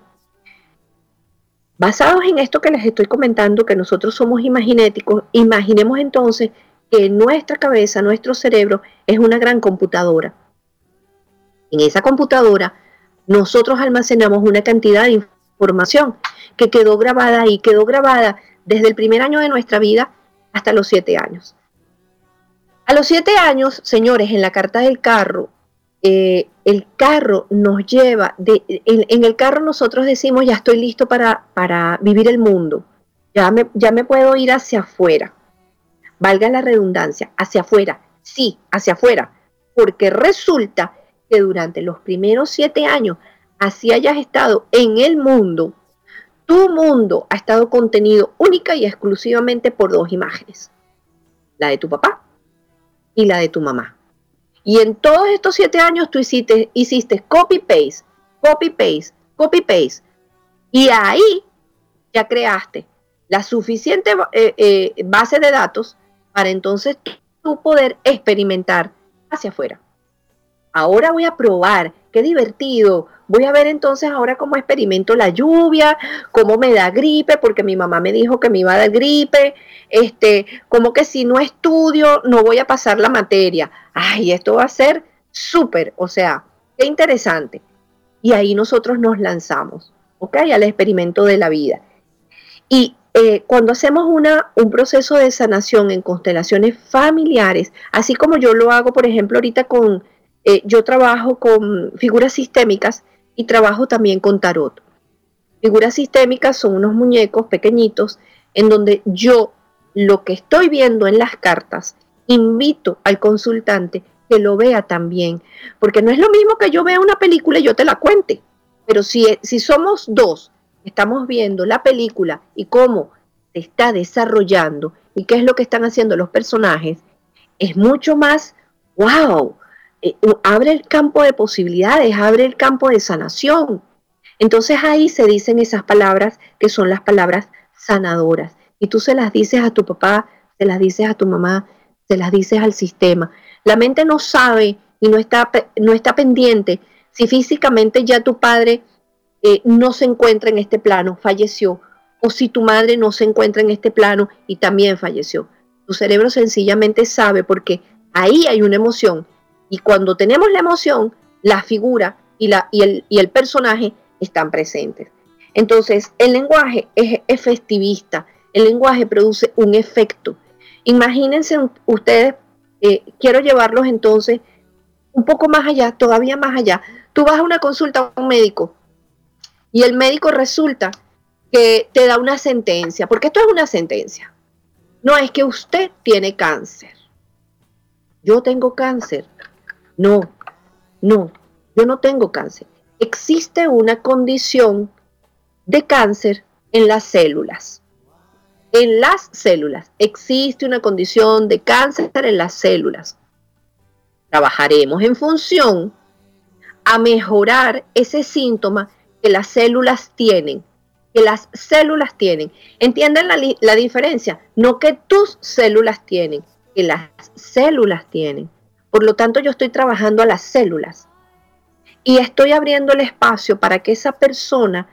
Basados en esto que les estoy comentando, que nosotros somos imaginéticos, imaginemos entonces que nuestra cabeza, nuestro cerebro, es una gran computadora. En esa computadora, nosotros almacenamos una cantidad de información que quedó grabada y quedó grabada desde el primer año de nuestra vida hasta los siete años. A los siete años, señores, en la carta del carro, eh, el carro nos lleva, de, en, el carro nosotros decimos, ya estoy listo para, para vivir el mundo, ya me, ya me puedo ir hacia afuera, valga la redundancia, hacia afuera, sí, hacia afuera, porque resulta que durante los primeros siete años, así hayas estado en el mundo, tu mundo ha estado contenido única y exclusivamente por dos imágenes, la de tu papá y la de tu mamá. Y en todos estos siete años tú hiciste, hiciste copy-paste, copy-paste, copy-paste. Y ahí ya creaste la suficiente eh, eh, base de datos para entonces tú poder experimentar hacia afuera. Ahora voy a probar, qué divertido. Voy a ver entonces ahora cómo experimento la lluvia, cómo me da gripe, porque mi mamá me dijo que me iba a dar gripe, este, como que si no estudio no voy a pasar la materia. Ay, esto va a ser súper, o sea, qué interesante. Y ahí nosotros nos lanzamos, ¿ok? Al experimento de la vida. Y eh, cuando hacemos una, un proceso de sanación en constelaciones familiares, así como yo lo hago, por ejemplo, ahorita con, eh, yo trabajo con figuras sistémicas y trabajo también con tarot. Figuras sistémicas son unos muñecos pequeñitos en donde yo lo que estoy viendo en las cartas, invito al consultante que lo vea también, porque no es lo mismo que yo vea una película y yo te la cuente, pero si, si somos dos, estamos viendo la película y cómo se está desarrollando y qué es lo que están haciendo los personajes, es mucho más, wow, eh, abre el campo de posibilidades, abre el campo de sanación. Entonces ahí se dicen esas palabras que son las palabras sanadoras y tú se las dices a tu papá, se las dices a tu mamá, se las dices al sistema. La mente no sabe y no está, no está pendiente si físicamente ya tu padre eh, no se encuentra en este plano, falleció, o si tu madre no se encuentra en este plano y también falleció. Tu cerebro sencillamente sabe porque ahí hay una emoción y cuando tenemos la emoción, la figura y, el, personaje están presentes. Entonces, el lenguaje es, festivista, el lenguaje produce un efecto. Imagínense ustedes, eh, quiero llevarlos entonces un poco más allá, todavía más allá. Tú vas a una consulta a un médico y el médico resulta que te da una sentencia, porque esto es una sentencia. No es que usted tiene cáncer. Yo tengo cáncer. No, no, yo no tengo cáncer. Existe una condición de cáncer en las células en las células. Existe una condición de cáncer en las células. Trabajaremos en función a mejorar ese síntoma que las células tienen, que las células tienen. ¿Entienden la, la diferencia? No que tus células tienen, que las células tienen. Por lo tanto, yo estoy trabajando a las células y estoy abriendo el espacio para que esa persona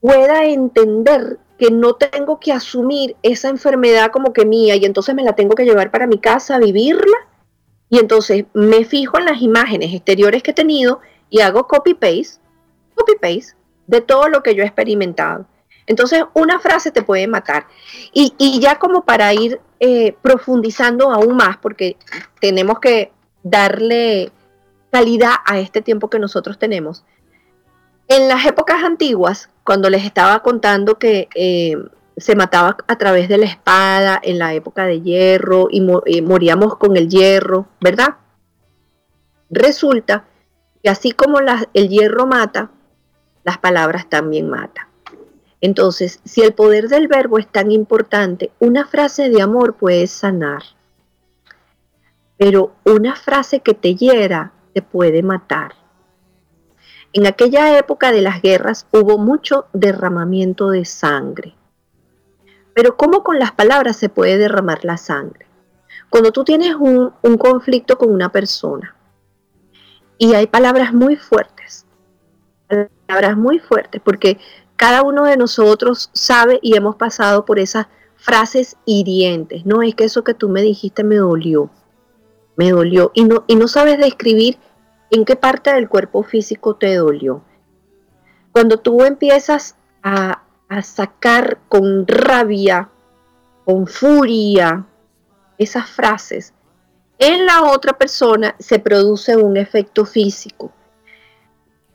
pueda entender que no tengo que asumir esa enfermedad como que mía y entonces me la tengo que llevar para mi casa a vivirla. Y entonces me fijo en las imágenes exteriores que he tenido y hago copy-paste, copy-paste de todo lo que yo he experimentado. Entonces una frase te puede matar. Y, ya como para ir eh, profundizando aún más, porque tenemos que darle calidad a este tiempo que nosotros tenemos. En las épocas antiguas, cuando les estaba contando que eh, se mataba a través de la espada en la época de hierro y, moríamos con el hierro, ¿verdad? Resulta que así como el hierro mata, las palabras también matan. Entonces, si el poder del verbo es tan importante, una frase de amor puede sanar. Pero una frase que te hiera te puede matar. En aquella época de las guerras hubo mucho derramamiento de sangre. Pero ¿cómo con las palabras se puede derramar la sangre? Cuando tú tienes un, conflicto con una persona Y hay palabras muy fuertes, palabras muy fuertes, porque cada uno de nosotros sabe y hemos pasado por esas frases hirientes. No es que eso que tú me dijiste me dolió, me dolió. Y no, y no sabes describir en qué parte del cuerpo físico te dolió. Cuando tú empiezas a, a sacar con rabia, con furia, esas frases, en la otra persona se produce un efecto físico.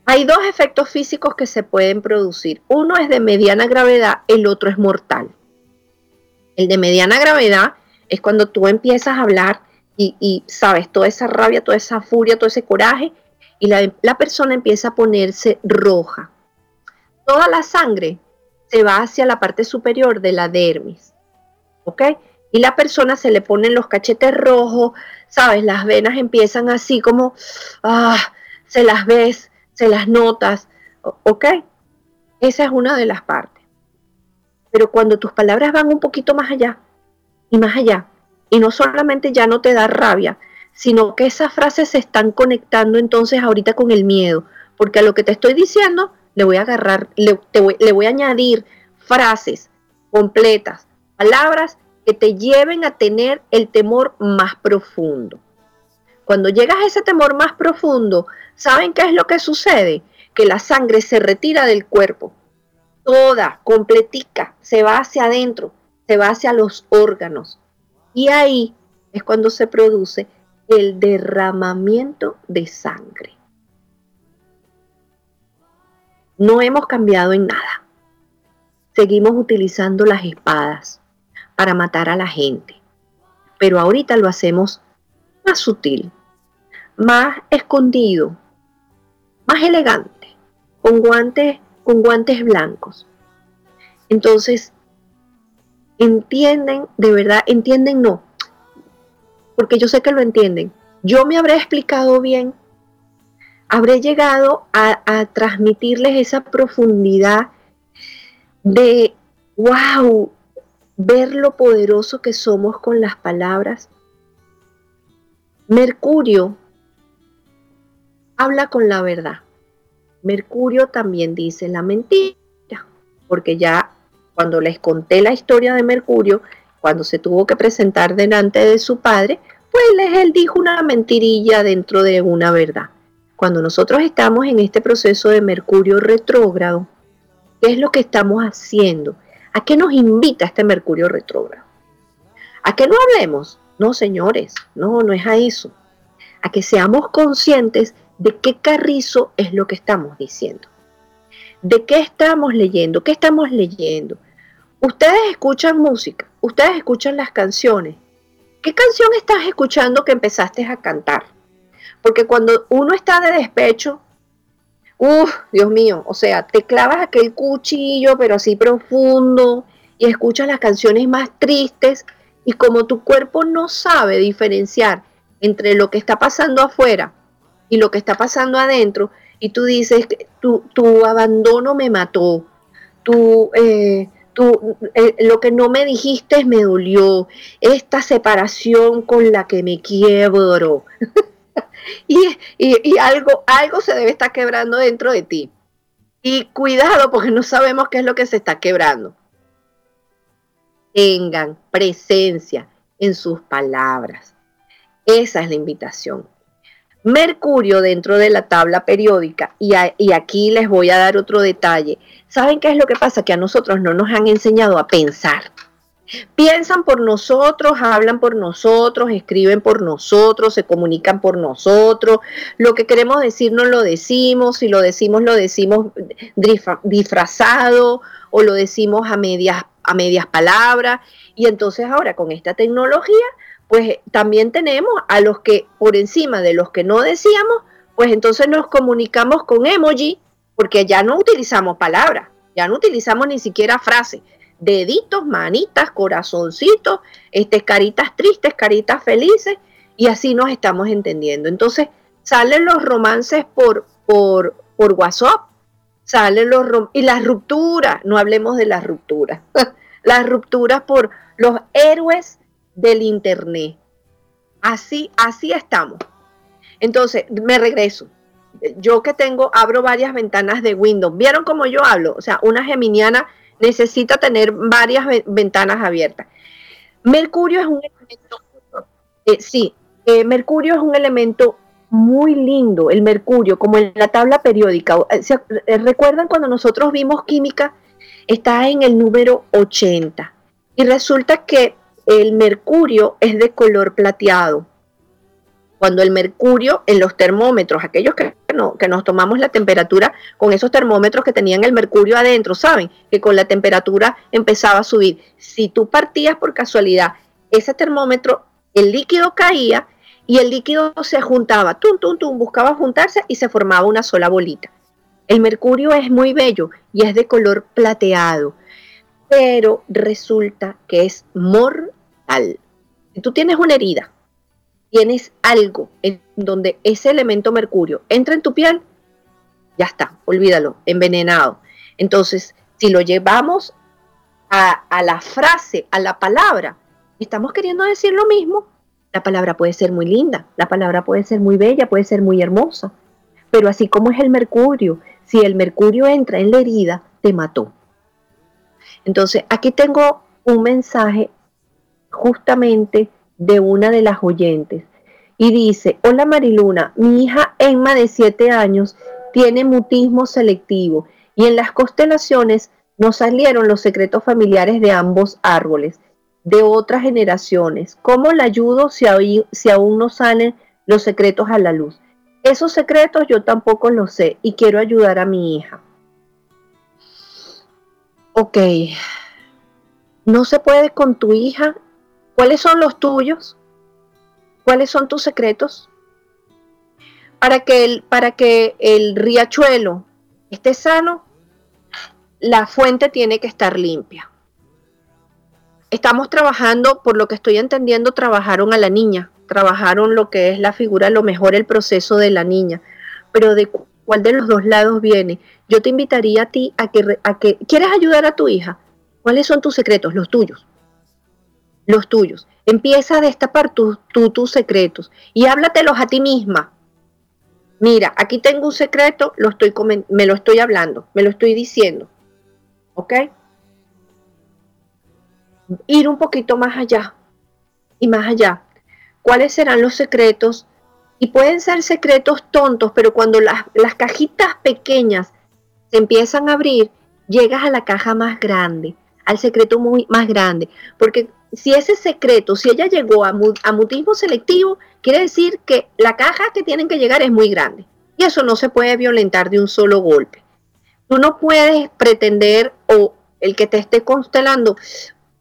Hay dos efectos físicos que se pueden producir. Uno es de mediana gravedad, el otro es mortal. El de mediana gravedad es cuando tú empiezas a hablar y, sabes, toda esa rabia, toda esa furia, todo ese coraje, y la, la persona empieza a ponerse roja. Toda la sangre se va hacia la parte superior de la dermis. ¿Ok? Y la persona se le ponen los cachetes rojos, ¿sabes? Las venas empiezan así como, ah, se las ves, se las notas, ¿ok? Esa es una de las partes. Pero cuando tus palabras van un poquito más allá y más allá, y no solamente ya no te da rabia, sino que esas frases se están conectando entonces ahorita con el miedo, porque a lo que te estoy diciendo le voy a agarrar, le, le voy a añadir frases completas, palabras que te lleven a tener el temor más profundo. Cuando llegas a ese temor más profundo, ¿saben qué es lo que sucede? Que la sangre se retira del cuerpo, toda, completica, se va hacia adentro, se va hacia los órganos. Y ahí es cuando se produce el derramamiento de sangre. No hemos cambiado en nada. Seguimos utilizando las espadas para matar a la gente. Pero ahorita lo hacemos más sutil, más escondido, más elegante, con guantes, con guantes blancos. Entonces, entienden, de verdad, entienden no, porque yo sé que lo entienden. Yo me habré explicado bien, habré llegado a, a transmitirles esa profundidad de, wow, ver lo poderoso que somos con las palabras. Mercurio habla con la verdad. Mercurio también dice la mentira, porque ya cuando les conté la historia de Mercurio, cuando se tuvo que presentar delante de su padre, pues él dijo una mentirilla dentro de una verdad. Cuando nosotros estamos en este proceso de Mercurio retrógrado, ¿qué es lo que estamos haciendo? ¿A qué nos invita este Mercurio retrógrado? ¿A qué no hablemos? No, señores, no, no es a eso. A que seamos conscientes de qué carrizo es lo que estamos diciendo. ¿De qué estamos leyendo? ¿Qué estamos leyendo? Ustedes escuchan música, ustedes escuchan las canciones. ¿Qué canción estás escuchando que empezaste a cantar? Porque cuando uno está de despecho, Uf, Dios mío, o sea, te clavas aquel cuchillo, pero así profundo, y escuchas las canciones más tristes, y como tu cuerpo no sabe diferenciar entre lo que está pasando afuera y lo que está pasando adentro, y tú dices, tu, tu abandono me mató, tu, eh, eh, lo que no me dijiste me dolió, esta separación con la que me quiebro. y, algo, algo se debe estar quebrando dentro de ti. Y cuidado porque no sabemos qué es lo que se está quebrando. Tengan presencia en sus palabras. Esa es la invitación. Mercurio dentro de la tabla periódica, y, aquí les voy a dar otro detalle. ¿Saben qué es lo que pasa? Que a nosotros no nos han enseñado a pensar. Piensan por nosotros, hablan por nosotros, escriben por nosotros, se comunican por nosotros. Lo que queremos decir no lo decimos, si lo decimos lo decimos disfrazado o lo decimos a medias, a medias palabras. Y entonces ahora con esta tecnología, pues también tenemos a los que por encima de los que no decíamos, pues entonces nos comunicamos con emoji, porque ya no utilizamos palabras, ya no utilizamos ni siquiera frases deditos, manitas, corazoncitos, este, caritas tristes, caritas felices, y así nos estamos entendiendo. Entonces, salen los romances por, por, por WhatsApp, salen los y las rupturas, no hablemos de las rupturas, las rupturas por los héroes del internet. Así, así estamos. Entonces, me regreso. Yo que tengo, abro varias ventanas de Windows. ¿Vieron cómo yo hablo? O sea, una geminiana necesita tener varias ventanas abiertas. Mercurio es un elemento, eh, sí, eh, Mercurio es un elemento muy lindo, el mercurio, como en la tabla periódica. Eh, ¿Recuerdan cuando nosotros vimos química? Está en el número 80. Y resulta que el mercurio es de color plateado. Cuando el mercurio en los termómetros, aquellos que, que nos tomamos la temperatura con esos termómetros que tenían el mercurio adentro, saben que con la temperatura empezaba a subir. Si tú partías por casualidad ese termómetro, el líquido caía y el líquido se juntaba, tum, tum, tum, buscaba juntarse y se formaba una sola bolita. El mercurio es muy bello y es de color plateado, pero resulta que es mortal. Tú tienes una herida, tienes algo en donde ese elemento mercurio entra en tu piel, ya está, olvídalo, envenenado. Entonces, si lo llevamos a, a la frase, a la palabra, estamos queriendo decir lo mismo, la palabra puede ser muy linda, la palabra puede ser muy bella, puede ser muy hermosa, pero así como es el mercurio, si el mercurio entra en la herida, te mató. Entonces, aquí tengo un mensaje justamente de una de las oyentes y dice, hola Mariluna, mi hija Emma de 7 años tiene mutismo selectivo y en las constelaciones nos salieron los secretos familiares de ambos árboles de otras generaciones. ¿Cómo la ayudo si, si aún no salen los secretos a la luz? Esos secretos yo tampoco los sé y quiero ayudar a mi hija. Ok, no se puede con tu hija. ¿Cuáles son los tuyos? ¿Cuáles son tus secretos? Para que el, para que el riachuelo esté sano, la fuente tiene que estar limpia estamos trabajando, por lo que estoy entendiendo, trabajaron a la niña, trabajaron lo que es la figura, lo mejor el proceso de la niña, pero de cuál de los dos lados viene. Yo te invitaría a ti a que, a que quieres ayudar a tu hija. ¿Cuáles son tus secretos? Los tuyos. Los tuyos. Empieza a destapar tus secretos y háblatelos a ti misma. Mira, aquí tengo un secreto, lo estoy me lo estoy hablando, me lo estoy diciendo. ¿Ok? Ir un poquito más allá y más allá. ¿Cuáles serán los secretos? Y pueden ser secretos tontos, pero cuando las, cajitas pequeñas se empiezan a abrir, llegas a la caja más grande, al secreto muy más grande. Porque si ese secreto, si ella llegó a, a mutismo selectivo, quiere decir que la caja que tienen que llegar es muy grande. Y eso no se puede violentar de un solo golpe. Tú no puedes pretender o el que te esté constelando,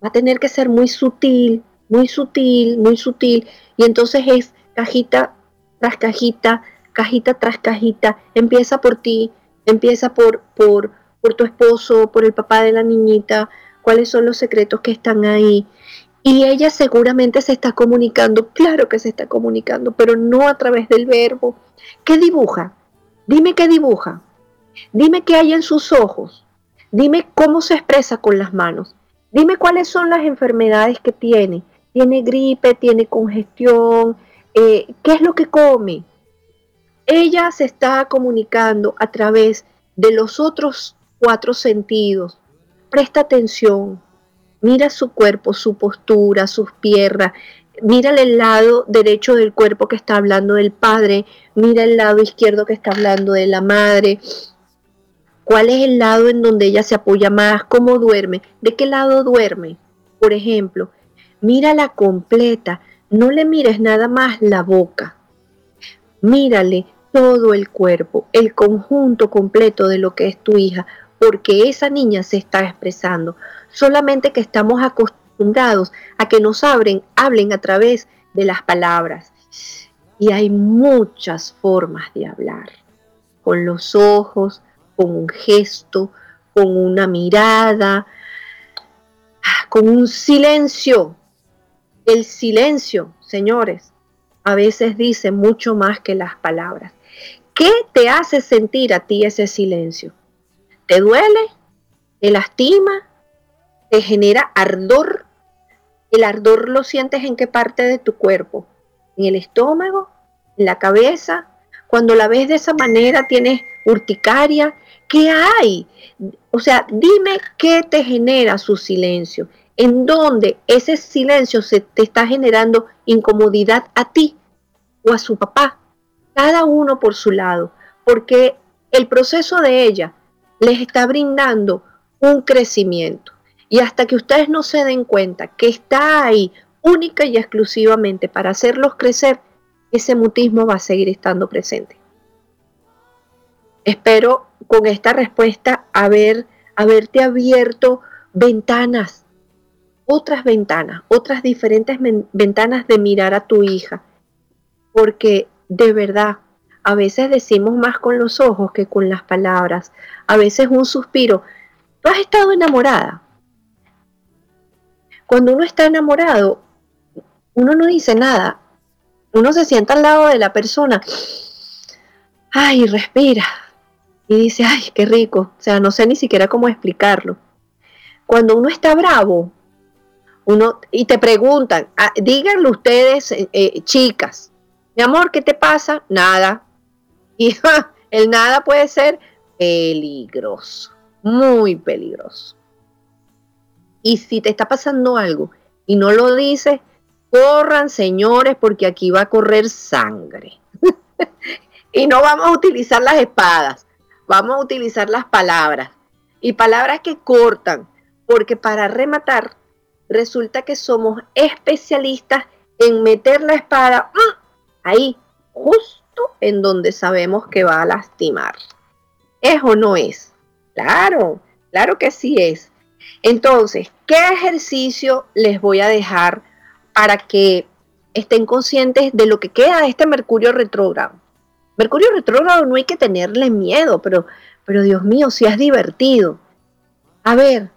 va a tener que ser muy sutil, muy sutil, muy sutil. Y entonces es cajita tras cajita, cajita tras cajita. Empieza por ti, empieza por, por, por tu esposo, por el papá de la niñita, cuáles son los secretos que están ahí. Y ella seguramente se está comunicando, claro que se está comunicando, pero no a través del verbo. ¿Qué dibuja? Dime qué dibuja. Dime qué hay en sus ojos. Dime cómo se expresa con las manos. Dime cuáles son las enfermedades que tiene. Tiene gripe, tiene congestión, eh, ¿qué es lo que come? Ella se está comunicando a través de los otros cuatro sentidos. Presta atención, mira su cuerpo, su postura, sus piernas, mira el lado derecho del cuerpo que está hablando del padre, mira el lado izquierdo que está hablando de la madre, cuál es el lado en donde ella se apoya más, cómo duerme, de qué lado duerme. Por ejemplo, mírala completa, no le mires nada más la boca. Mírale todo el cuerpo, el conjunto completo de lo que es tu hija, porque esa niña se está expresando. Solamente que estamos acostumbrados a que nos abren, hablen a través de las palabras. Y hay muchas formas de hablar, con los ojos, con un gesto, con una mirada, con un silencio. El silencio, señores, a veces dice mucho más que las palabras. ¿Qué te hace sentir a ti ese silencio? ¿Te duele? ¿Te lastima? ¿Te genera ardor? ¿El ardor lo sientes en qué parte de tu cuerpo? ¿En el estómago? en la cabeza, cuando la ves de esa manera tienes urticaria, ¿qué hay? O sea, dime qué te genera su silencio, en dónde ese silencio se te está generando incomodidad a ti o a su papá, cada uno por su lado, porque el proceso de ella les está brindando un crecimiento. Y hasta que ustedes no se den cuenta que está ahí única y exclusivamente para hacerlos crecer, ese mutismo va a seguir estando presente. Espero con esta respuesta haber, haberte abierto ventanas, otras ventanas, otras diferentes ventanas de mirar a tu hija. Porque de verdad, a veces decimos más con los ojos que con las palabras. A veces un suspiro. ¿Tú has estado enamorada? Cuando uno está enamorado, uno no dice nada. Uno se sienta al lado de la persona. Ay, respira. Y dice, ay, qué rico. O sea, no sé ni siquiera cómo explicarlo. Cuando uno está bravo, uno, y te preguntan, ah, díganlo ustedes, eh, eh, chicas, mi amor, ¿qué te pasa? Nada. Y el nada puede ser peligroso, muy peligroso. Y si te está pasando algo y no lo dices, corran, señores, porque aquí va a correr sangre. y no vamos a utilizar las espadas, vamos a utilizar las palabras. Y palabras que cortan, porque para rematar, resulta que somos especialistas en meter la espada ¡ah! ahí, justo en donde sabemos que va a lastimar. ¿Es o no es? Claro, claro que sí es. Entonces, ¿qué ejercicio les voy a dejar para que estén conscientes de lo que queda de este Mercurio retrógrado? Mercurio retrógrado no hay que tenerle miedo, pero, pero Dios mío, si es divertido. A ver,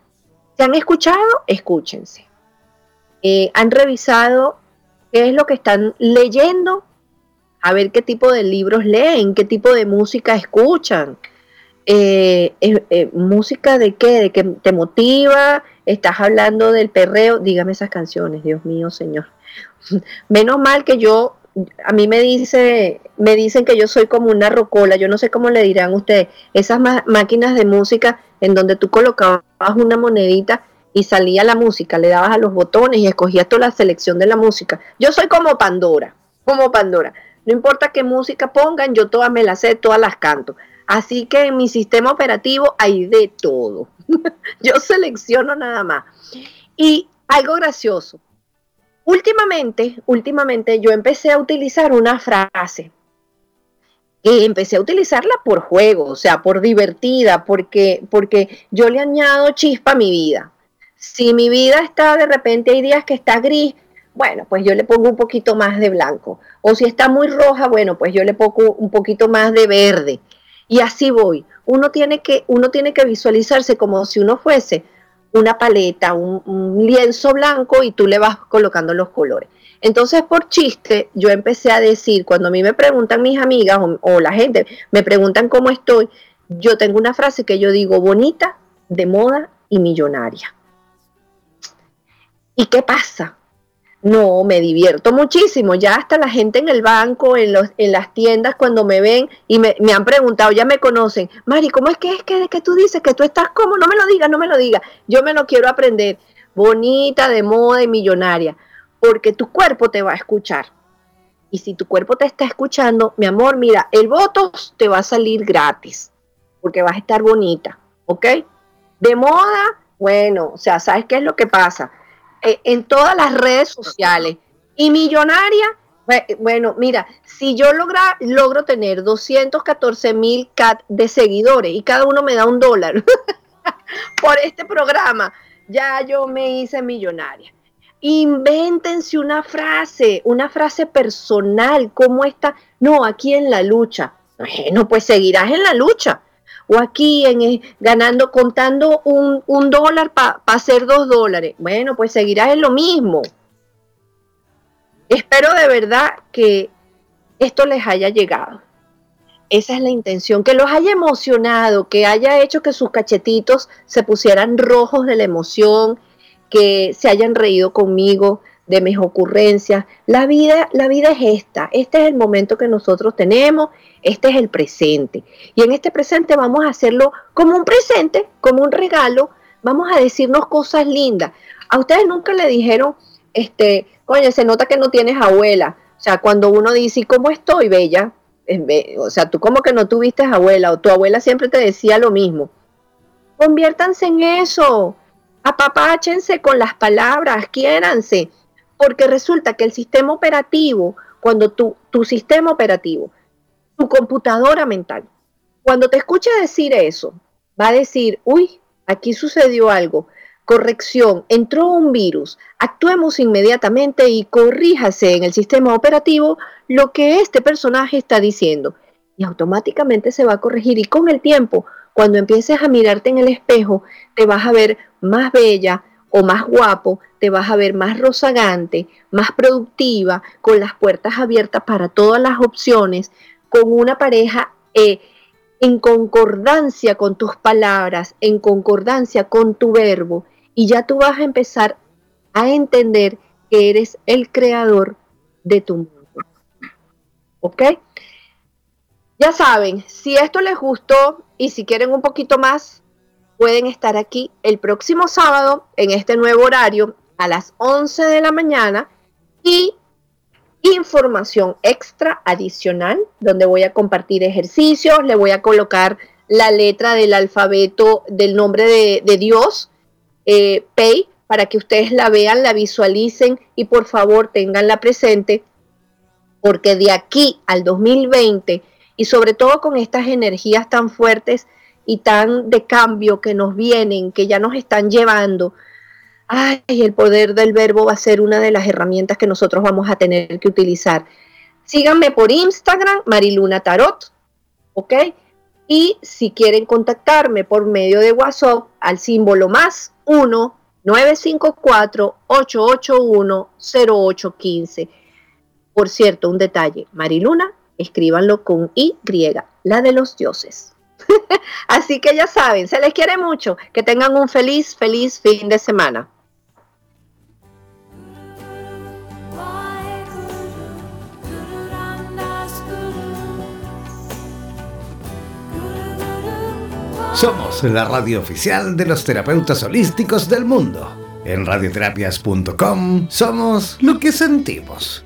¿se han escuchado? Escúchense. Eh, ¿Han revisado qué es lo que están leyendo? a ver qué tipo de libros leen, qué tipo de música escuchan. Eh, eh, música de qué, de que te motiva, estás hablando del perreo, dígame esas canciones, Dios mío, Señor. Menos mal que yo, a mí me dice, me dicen que yo soy como una rocola, yo no sé cómo le dirán ustedes, esas máquinas de música en donde tú colocabas una monedita y salía la música, le dabas a los botones y escogías toda la selección de la música. Yo soy como Pandora, como Pandora. No importa qué música pongan, yo todas me las sé, todas las canto. Así que en mi sistema operativo hay de todo. yo selecciono nada más. Y algo gracioso. Últimamente, últimamente yo empecé a utilizar una frase. Y empecé a utilizarla por juego, o sea, por divertida, porque, porque yo le añado chispa a mi vida. Si mi vida está de repente, hay días que está gris, bueno, pues yo le pongo un poquito más de blanco. O si está muy roja, bueno, pues yo le pongo un poquito más de verde. Y así voy. Uno tiene que, uno tiene que visualizarse como si uno fuese una paleta, un, lienzo blanco y tú le vas colocando los colores. Entonces, por chiste, yo empecé a decir, cuando a mí me preguntan mis amigas o, o la gente, me preguntan cómo estoy, yo tengo una frase que yo digo bonita, de moda y millonaria. ¿Y qué pasa? No, me divierto muchísimo. Ya hasta la gente en el banco, en, los, en las tiendas, cuando me ven y me, han preguntado, ya me conocen. Mari, ¿cómo es que es que, que tú dices que tú estás como? No me lo digas, no me lo digas. Yo me lo quiero aprender. Bonita, de moda y millonaria. Porque tu cuerpo te va a escuchar. Y si tu cuerpo te está escuchando, mi amor, mira, el voto te va a salir gratis. Porque vas a estar bonita. ¿Ok? De moda, bueno, o sea, ¿sabes qué es lo que pasa? Eh, en todas las redes sociales. Y millonaria, bueno, mira, si yo logra, logro tener 214 mil cat de seguidores y cada uno me da un dólar por este programa, ya yo me hice millonaria. Invéntense una frase, una frase personal, como esta, no, aquí en la lucha. Bueno, pues seguirás en la lucha o aquí en, eh, ganando, contando un, dólar para hacer dos dólares. Bueno, pues seguirás en lo mismo. Espero de verdad que esto les haya llegado. Esa es la intención, que los haya emocionado, que haya hecho que sus cachetitos se pusieran rojos de la emoción, que se hayan reído conmigo de mis ocurrencias. La vida, la vida es esta, este es el momento que nosotros tenemos, este es el presente. Y en este presente vamos a hacerlo como un presente, como un regalo, vamos a decirnos cosas lindas. A ustedes nunca le dijeron, este, coño, se nota que no tienes abuela. O sea, cuando uno dice, ¿cómo estoy, bella? O sea, tú como que no tuviste abuela o tu abuela siempre te decía lo mismo. Conviértanse en eso. Apapáchense con las palabras, quiéranse. Porque resulta que el sistema operativo, cuando tu, tu sistema operativo, tu computadora mental, cuando te escucha decir eso, va a decir, uy, aquí sucedió algo, corrección, entró un virus, actuemos inmediatamente y corríjase en el sistema operativo lo que este personaje está diciendo. Y automáticamente se va a corregir y con el tiempo, cuando empieces a mirarte en el espejo, te vas a ver más bella o más guapo, te vas a ver más rozagante, más productiva, con las puertas abiertas para todas las opciones, con una pareja eh, en concordancia con tus palabras, en concordancia con tu verbo y ya tú vas a empezar a entender que eres el creador de tu mundo. ¿Ok? Ya saben, si esto les gustó y si quieren un poquito más, pueden estar aquí el próximo sábado en este nuevo horario a las 11 de la mañana y información extra adicional donde voy a compartir ejercicios, le voy a colocar la letra del alfabeto del nombre de, Dios eh, Pay para que ustedes la vean, la visualicen y por favor tenganla presente, porque de aquí al 2020 y sobre todo con estas energías tan fuertes y tan de cambio que nos vienen, que ya nos están llevando, ay, el poder del verbo va a ser una de las herramientas que nosotros vamos a tener que utilizar. Síganme por Instagram, Mariluna Tarot, ¿ok? Y si quieren contactarme por medio de WhatsApp al símbolo más 1 954 881 0815. Por cierto, un detalle, Mariluna, escríbanlo con Y, la de los dioses. Así que ya saben, se les quiere mucho. Que tengan un feliz, feliz fin de semana. Somos la radio oficial de los terapeutas holísticos del mundo. En radioterapias.com somos lo que sentimos.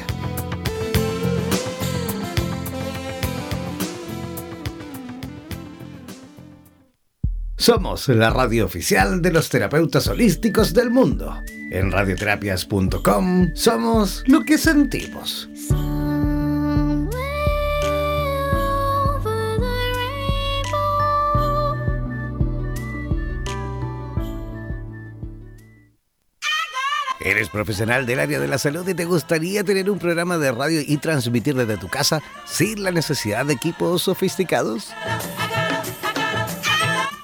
Somos la radio oficial de los terapeutas holísticos del mundo. En radioterapias.com somos lo que sentimos. ¿Eres profesional del área de la salud y te gustaría tener un programa de radio y transmitir desde tu casa sin la necesidad de equipos sofisticados?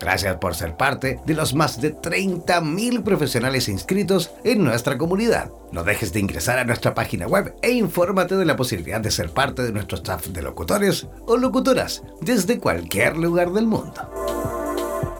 Gracias por ser parte de los más de 30.000 profesionales inscritos en nuestra comunidad. No dejes de ingresar a nuestra página web e infórmate de la posibilidad de ser parte de nuestro staff de locutores o locutoras desde cualquier lugar del mundo.